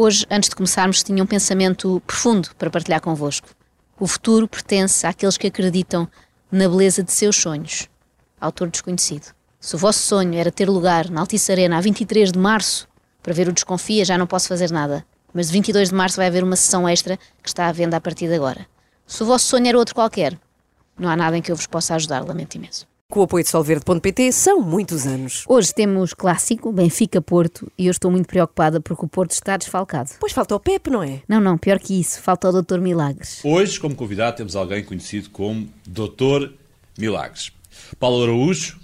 Hoje, antes de começarmos, tinha um pensamento profundo para partilhar convosco. O futuro pertence àqueles que acreditam na beleza de seus sonhos. Autor desconhecido. Se o vosso sonho era ter lugar na Altice Arena a 23 de março, para ver o Desconfia, já não posso fazer nada. Mas de 22 de março vai haver uma sessão extra que está à venda a partir de agora. Se o vosso sonho era outro qualquer, não há nada em que eu vos possa ajudar, lamento imenso. Com o apoio de Solverde.pt são muitos anos. Hoje temos clássico, Benfica-Porto, e eu estou muito preocupada porque o Porto está desfalcado. Pois falta o Pepe, não é? Não, não, pior que isso, falta o Dr. Milagres. Hoje, como convidado, temos alguém conhecido como Dr. Milagres. Paulo Araújo,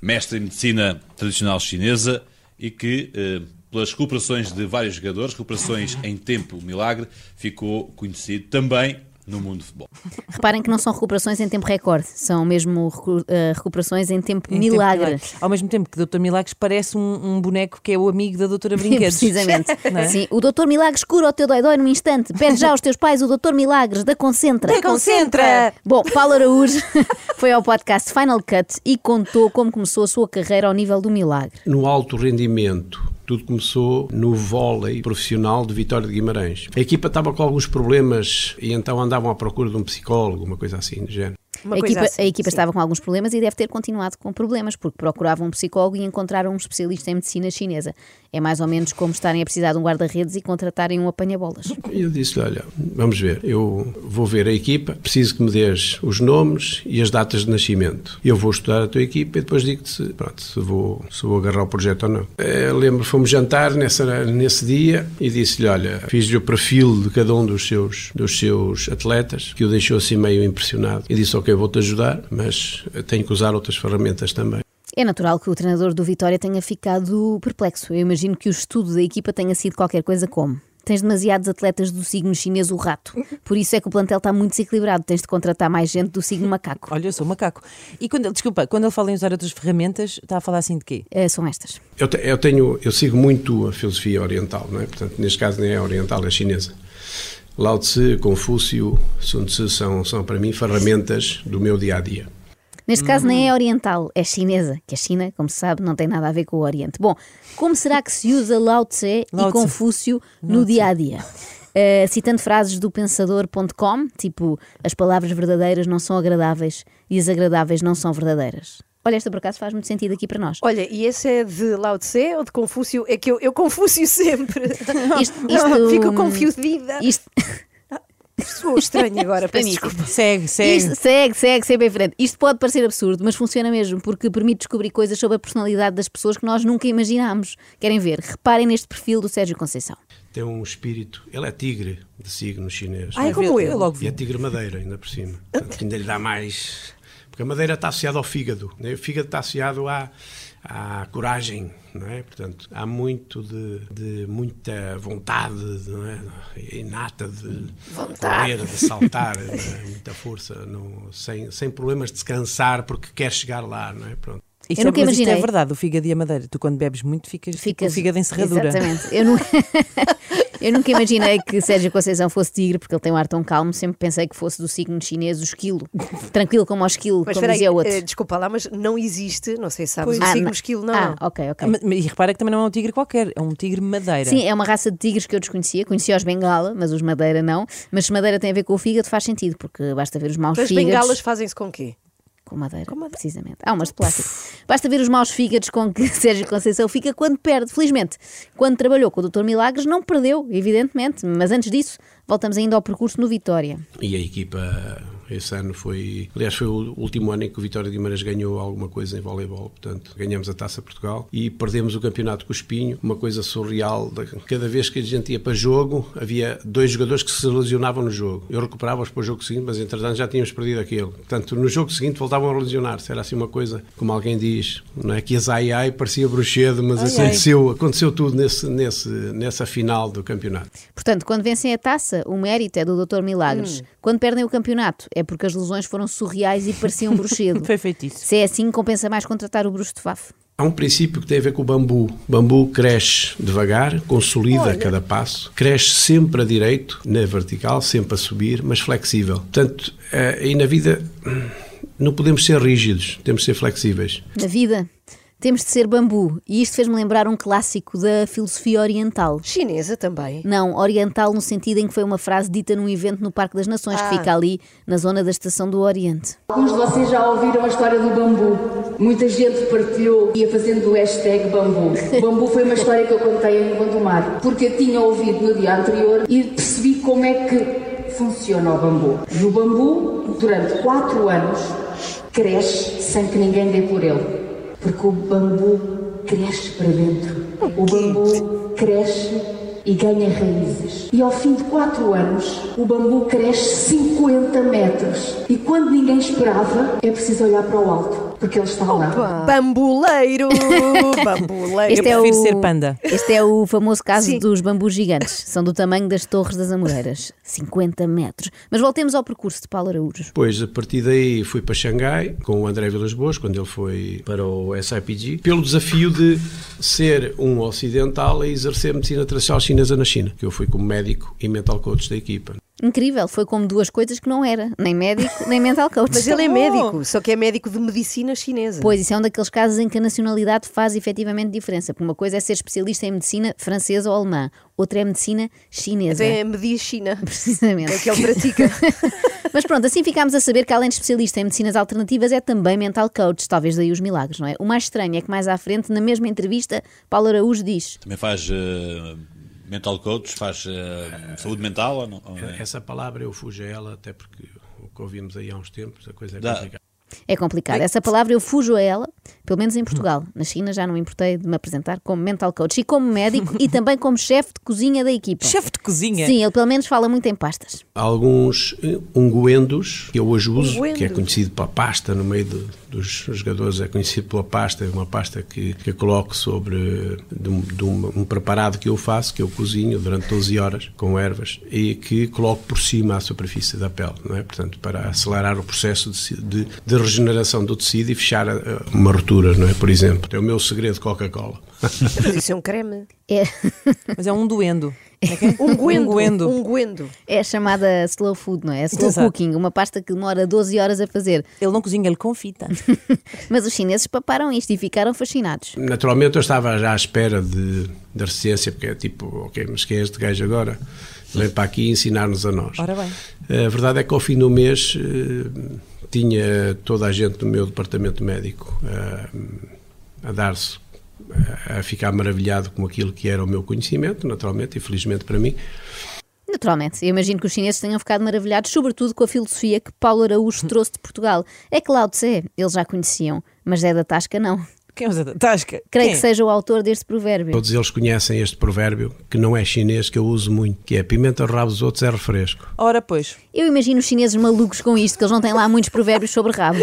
mestre em medicina tradicional chinesa e que, eh, pelas recuperações de vários jogadores, recuperações em tempo milagre, ficou conhecido também no mundo do futebol. Reparem que não são recuperações em tempo recorde, são mesmo recu- eh, recuperações em tempo Em tempo milagre. milagre. Ao mesmo tempo que o Dr. Milagres parece um, um boneco que é o amigo da Doutora Brinquedos. Precisamente. É? Sim, o Dr. Milagres cura o teu dói-dói num instante. Pede já aos teus pais o Dr. Milagres da Concentra. Da Concentra! Bom, Paulo Araújo foi ao podcast Final Cut e contou como começou a sua carreira ao nível do milagre. No alto rendimento, tudo começou no vôlei profissional de Vitória de Guimarães. A equipa estava com alguns problemas e então andavam à procura de um psicólogo, uma coisa assim do género. Uma a coisa equipa, assim, a equipa sim. estava com alguns problemas e deve ter continuado com problemas, porque procuravam um psicólogo e encontraram um especialista em medicina chinesa. É mais ou menos como estarem a precisar de um guarda-redes e contratarem um apanha-bolas. Eu disse-lhe, olha, vamos ver, eu vou ver a equipa, preciso que me dês os nomes e as datas de nascimento. Eu vou estudar a tua equipa e depois digo-te se, pronto, se, vou, se vou agarrar o projeto ou não. Eh, lembro, fomos jantar nessa, nesse dia e disse-lhe, olha, fiz-lhe o perfil de cada um dos seus, dos seus atletas, que o deixou assim meio impressionado. E disse, ok, vou-te ajudar, mas tenho que usar outras ferramentas também. É natural que o treinador do Vitória tenha ficado perplexo. Eu imagino que o estudo da equipa tenha sido qualquer coisa como. Tens demasiados atletas do signo chinês, o rato. Por isso é que o plantel está muito desequilibrado. Tens de contratar mais gente do signo macaco. Olha, eu sou macaco. E quando desculpa, quando ele fala em usar outras ferramentas, está a falar assim de quê? Eh, são estas. Eu, te- eu tenho, eu sigo muito a filosofia oriental, não é? Portanto, neste caso nem é oriental, é chinesa. Lao Tse, Confúcio, Sun Tzu são, são para mim ferramentas do meu dia a dia. Neste caso nem é oriental, é chinesa, que a China, como se sabe, não tem nada a ver com o Oriente. Bom, como será que se usa Lao Tse Lao e Tse. Confúcio no dia a dia? Eh, citando frases do pensador.com, tipo as palavras verdadeiras não são agradáveis e as agradáveis não são verdadeiras. Olha, esta por acaso faz muito sentido aqui para nós. Olha, e esse é de Lao Tse ou de Confúcio? É que eu, eu Confúcio sempre. Isto- isto- Fico confundida. Isto, Sou estranho agora, peço desculpa. Segue, segue. isto segue, segue, sempre em frente. Isto pode parecer absurdo, mas funciona mesmo, porque permite descobrir coisas sobre a personalidade das pessoas que nós nunca imaginámos. Querem ver? Reparem neste perfil do Sérgio Conceição. Tem um espírito, ele é tigre de signo chinês. Ai, como eu, logo E é tigre madeira, ainda por cima. Portanto, ainda lhe dá mais. Porque a madeira está associada ao fígado. Né? O fígado está associado à, à coragem, não é? Portanto, há muito de, de muita vontade, não é? Inata de correr, de saltar, é? muita força, não- sem, sem problemas de descansar porque quer chegar lá, não é? Pronto. Isto Eu é, nunca mas isto é imaginei. verdade, o fígado e a madeira. Tu quando bebes muito ficas, fica o fígado em serradura. Exatamente. Eu, nu- eu nunca imaginei que Sérgio Conceição fosse tigre, porque ele tem um ar tão calmo. Sempre pensei que fosse do signo chinês, o esquilo. Tranquilo como o esquilo, Mas como aí, dizia o outro. eh, desculpa lá, mas não existe, não sei se sabes, Pois. o Ah, signo não- esquilo, não. Ah, ok, ok. Mas- mas- E repara que também não é um tigre qualquer, é um tigre madeira. Sim, é uma raça de tigres que eu desconhecia. Conhecia os bengala, mas os madeira não. Mas se madeira tem a ver com o fígado, faz sentido, porque basta ver os maus As fígados. bengalas fazem-se com quê? Com madeira, precisamente. Há umas de plástico. Basta ver os maus fígados com que Sérgio Conceição fica quando perde. Felizmente, quando trabalhou com o Dr. Milagres, não perdeu, evidentemente. Mas antes disso, voltamos ainda ao percurso no Vitória. E a equipa esse ano foi, aliás, foi o último ano em que o Vitória de Guimarães ganhou alguma coisa em voleibol, portanto, ganhamos a Taça Portugal e perdemos o campeonato com o Espinho, uma coisa surreal, cada vez que a gente ia para jogo, havia dois jogadores que se lesionavam no jogo. Eu recuperava-os para o jogo seguinte, mas entretanto já tínhamos perdido aquele. Portanto, no jogo seguinte voltavam a lesionar-se, era assim uma coisa, como alguém diz, não é que as ai ai parecia bruxedo, mas Ai, ai. aconteceu, aconteceu tudo nesse, nesse, nessa final do campeonato. Portanto, quando vencem a taça, o mérito é do Dr. Milagres. Quando perdem o campeonato, é porque as lesões foram surreais e pareciam um bruxedo. Foi feitiço. Se é assim, compensa mais contratar o bruxo de Faf. Há um princípio que tem a ver com o bambu. O bambu cresce devagar, consolida a cada passo, cresce sempre a direito, na vertical, sempre a subir, mas flexível. Portanto, eh, e na vida hum, não podemos ser rígidos, temos de ser flexíveis. Na vida, temos de ser bambu. E isto fez-me lembrar um clássico da filosofia oriental. Chinesa também. Não, oriental no sentido em que foi uma frase dita num evento no Parque das Nações, que Ah. fica ali na zona da Estação do Oriente. Alguns de vocês já ouviram a história do bambu. Muita gente partilhou e ia fazendo o hashtag bambu. O bambu foi uma história que eu contei em Gondomar, porque eu tinha ouvido no dia anterior e percebi como é que funciona o bambu. E o bambu, durante quatro anos, cresce sem que ninguém dê por ele. Porque o bambu cresce para dentro. O bambu cresce e ganha raízes. E ao fim de quatro anos, o bambu cresce 50 metros. E quando ninguém esperava, é preciso olhar para o alto, porque ele está lá. Bambuleiro! Bambuleiro! Este é Eu prefiro o, ser panda. Este é o famoso caso Sim. dos bambus gigantes. São do tamanho das torres das Amoreiras. 50 metros. Mas voltemos ao percurso de Paulo Araújo. Depois, a partir daí, fui para Xangai com o André Vilas Boas, quando ele foi para o SIPG, pelo desafio de ser um ocidental a exercer medicina tradicional chinesa na China, que eu fui como médico e mental coach da equipa. Incrível, foi como duas coisas que não era. Nem médico, nem mental coach. Mas ele é médico, só que é médico de medicina chinesa. Pois, isso é um daqueles casos em que a nacionalidade faz efetivamente diferença. Porque uma coisa é ser especialista em medicina francesa ou alemã, outra é medicina chinesa. É medicina. Precisamente. É o que ele pratica. Mas pronto, assim ficámos a saber que além de especialista em medicinas alternativas é também mental coach, talvez daí os milagres, não é? O mais estranho é que mais à frente, na mesma entrevista, Paulo Araújo diz Também faz eh, mental coach, faz eh, saúde mental ou não? Ou é? Essa palavra eu fujo a ela, até porque o que ouvimos aí há uns tempos, a coisa é Dá. complicada. É complicado. Essa palavra eu fujo a ela, pelo menos em Portugal. Na China já não importei de me apresentar como mental coach e como médico e também como chefe de cozinha da equipa. Chefe de cozinha. Sim, ele pelo menos fala muito em pastas. Há alguns eh, unguendos que eu hoje uso, Unguendos. que é conhecido pela pasta, no meio de- dos jogadores é conhecido pela pasta, é uma pasta que, que eu coloco sobre de um, de um- um preparado que eu faço, que eu cozinho durante 12 horas com ervas e que coloco por cima à superfície da pele, não é? Portanto, para acelerar o processo de, de- de regeneração do tecido e fechar a- a- uma rotura, não é? Por exemplo, é o meu segredo Coca-Cola. Isso é um creme. É, Mas é um duendo. É é? Unguendo. Unguendo. Unguendo. é a chamada slow food, não é? Slow Exato. cooking, uma pasta que demora 12 horas a fazer. Ele não cozinha, ele confita. Mas os chineses paparam isto e ficaram fascinados. Naturalmente eu estava já à espera de, da resistência, porque é tipo, ok, mas quem é este gajo agora? Vem para aqui ensinar-nos a nós. Ora bem. A verdade é que ao fim do mês eh, tinha toda a gente do meu departamento médico eh, a dar-se, a ficar maravilhado com aquilo que era o meu conhecimento, naturalmente, e felizmente para mim. Naturalmente, eu imagino que os chineses tenham ficado maravilhados, sobretudo com a filosofia que Paulo Araújo trouxe de Portugal. É que Lao Tse eles já conheciam, mas Zé da Tasca não. Quem usa Tasca? Creio Quem? que seja o autor deste provérbio. Todos eles conhecem este provérbio, que não é chinês, que eu uso muito, que é pimenta ao rabo dos outros é refresco. Ora, pois. Eu imagino os chineses malucos com isto, que eles não têm lá muitos provérbios sobre rabo.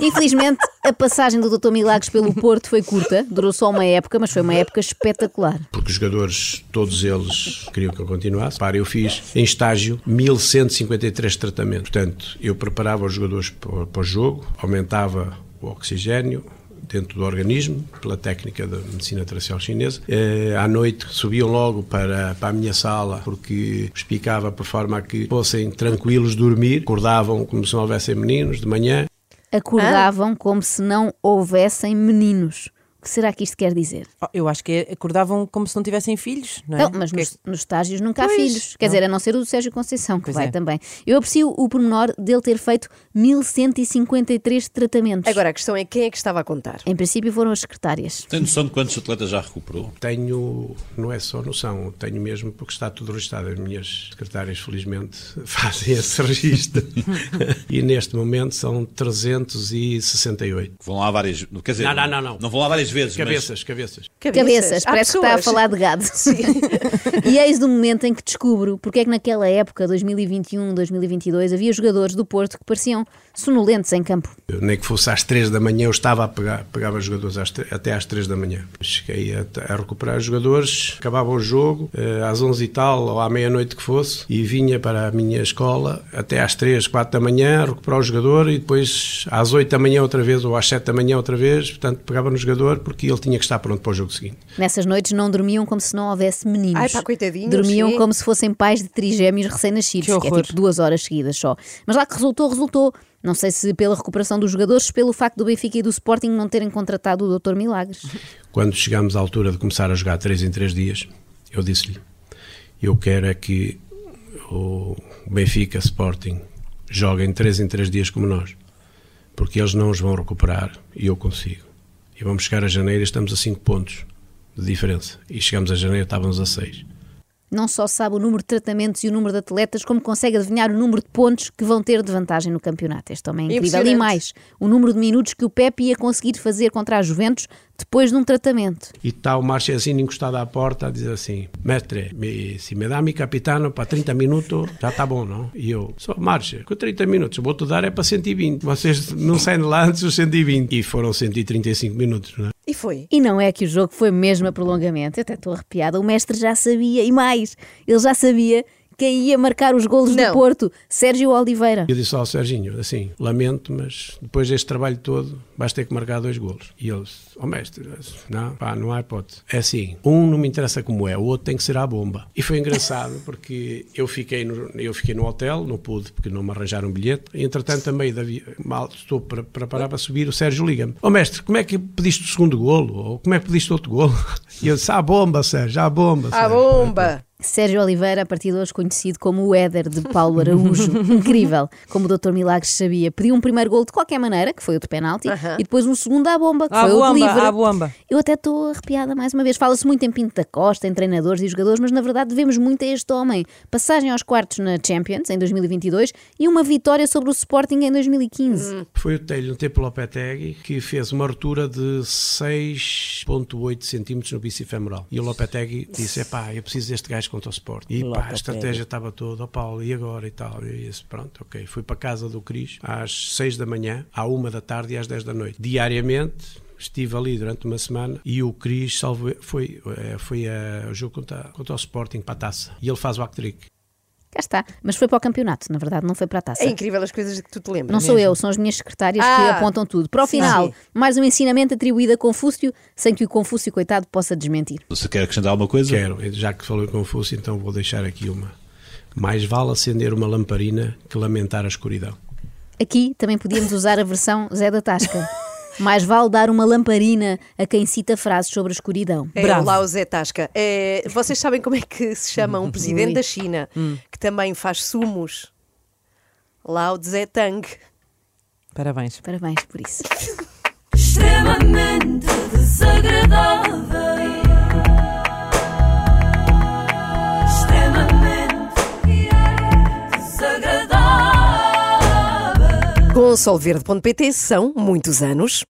Infelizmente, a passagem do Dr. Milagres pelo Porto foi curta, durou só uma época, mas foi uma época espetacular. porque os jogadores, todos eles, queriam que eu continuasse. Para, eu fiz em estágio 1153 tratamentos. Portanto, eu preparava os jogadores para, para o jogo, aumentava o oxigênio dentro do organismo, pela técnica da medicina tradicional chinesa. Eh, à noite subiam logo para, para a minha sala, porque explicava por forma a que fossem tranquilos dormir, acordavam como se não houvessem meninos de manhã, Acordavam como se não houvessem meninos. O que será que isto quer dizer? Oh, Eu acho que é- acordavam como se não tivessem filhos, não é? Não, mas é nos, nos estágios nunca há Pois, filhos. Quer não. dizer, a não ser o do Sérgio Conceição, que Pois vai é. também. Eu aprecio o pormenor dele ter feito 1153 tratamentos. Agora a questão é quem é que estava a contar? Em princípio foram as secretárias. Tem noção de quantos atletas já recuperou? Tenho, não é só noção, tenho mesmo porque está tudo registado. As minhas secretárias, felizmente, fazem esse registro. e neste momento são 368. Vão lá várias Quer dizer, Não, não, não, não. Não vão lá várias vezes, Cabeças, cabeças. Cabeças, Há parece que está a pessoas. falar de gado. e eis do momento em que descubro porque é que naquela época, 2021, 2022, havia jogadores do Porto que pareciam sonolentos em campo. Eu, nem que fosse às 3 da manhã, eu estava a pegar, pegava jogadores às até às 3 da manhã. Cheguei a, a recuperar os jogadores, acabava o jogo, eh, às 11 e tal, ou à meia-noite que fosse, e vinha para a minha escola até às 3, 4 da manhã, a recuperar o jogador, e depois às 8 da manhã outra vez, ou às 7 da manhã outra vez, portanto pegava no jogador porque ele tinha que estar pronto para o jogo seguinte. Nessas noites não dormiam como se não houvesse meninos. Ai, pá, coitadinhos, Dormiam sim. como se fossem pais de trigêmeos recém-nascidos, Que que, é tipo duas horas seguidas só. Mas lá que resultou, resultou. Não sei se pela recuperação dos jogadores, pelo facto do Benfica e do Sporting não terem contratado o Dr. Milagres. Quando chegámos à altura de começar a jogar 3 em 3 dias, eu disse-lhe: Eu quero é que o Benfica Sporting joguem 3 em 3 dias como nós, porque eles não os vão recuperar e eu consigo. E vamos chegar a janeiro e estamos a 5 pontos de diferença. E chegamos a janeiro estávamos a 6. Não só sabe o número de tratamentos e o número de atletas, como consegue adivinhar o número de pontos que vão ter de vantagem no campeonato. Este também é incrível. E mais, o número de minutos que o Pepe ia conseguir fazer contra a Juventus depois de um tratamento. E está o Marchesino encostado à porta a dizer assim: Mestre, me, se me dá mi capitano para 30 minutos, já está bom, não? E eu, só Marcha, com 30 minutos, vou-te dar é para 120. Vocês não saem de lá antes dos 120. E foram 135 minutos, não é? E foi. E não é que o jogo foi mesmo a prolongamento. Eu até estou arrepiada. O mestre já sabia, e mais, ele já sabia quem ia marcar os golos Não. do Porto, Sérgio Oliveira. Eu disse ao Serginho, assim, lamento, mas depois deste trabalho todo, vais ter que marcar dois golos. E ele, ó mestre, não, pá, não há hipótese. É assim, um não me interessa como é, o outro tem que ser à bomba. E foi engraçado, porque eu fiquei no, eu fiquei no hotel, não pude, porque não me arranjaram um bilhete. E, entretanto, também, mal estou para, para parar para subir, o Sérgio liga-me. Ó mestre, como é que pediste o segundo golo? Ou como é que pediste outro golo? E eu disse, à bomba, Sérgio, à bomba. À Sérgio." bomba! Sérgio Oliveira, a partir de hoje conhecido como o Éder de Paulo Araújo. Incrível, como o Dr. Milagres sabia. Pediu um primeiro gol de qualquer maneira, que foi o de penalti, e depois um segundo à bomba, que À foi o bomba, de livre. à bomba. Eu até estou arrepiada mais uma vez. Fala-se muito em Pinto da Costa, em treinadores e jogadores, mas na verdade devemos muito a este homem. Passagem aos quartos na Champions em 2022 e uma vitória sobre o Sporting em 2015. Foi o Telho no tempo Lopetegui que fez uma ruptura de 6.8 centímetros no bicifemoral. E o Lopetegui disse, epá, eu preciso deste gajo contra o Sport. E pá, a estratégia estava toda, ó Paulo, e agora e tal. E eu disse, pronto, ok. Fui para a casa do Cris às 6 da manhã, à 1 da tarde e às 10 da noite. Diariamente, estive ali durante uma semana e o Cris salvo, foi, eh, foi a, o jogo contra, contra o Sporting para a taça. E ele faz o hat-trick. Cá está. Mas foi para o campeonato, na verdade, não foi para a taça. É incrível as coisas de que tu te lembras. Não sou eu, são as minhas secretárias que Ah. apontam tudo. Para o Sim. final, Sim. mais um ensinamento atribuído a Confúcio, sem que o Confúcio, coitado, possa desmentir. Você quer acrescentar alguma coisa? Quero, já que falou em Confúcio, então vou deixar aqui uma. Mais vale acender uma lamparina que lamentar a escuridão. Aqui também podíamos usar a versão Zé da Tasca. Mais vale dar uma lamparina a quem cita frases sobre a escuridão. É Bravo. o Lao Zé Tasca. É, vocês sabem como é que se chama um presidente da China que também faz sumos? Lao Zé Tang. Parabéns. Parabéns por isso. extremamente desagradável. Extremamente desagradável. Com solverde.pt são muitos anos.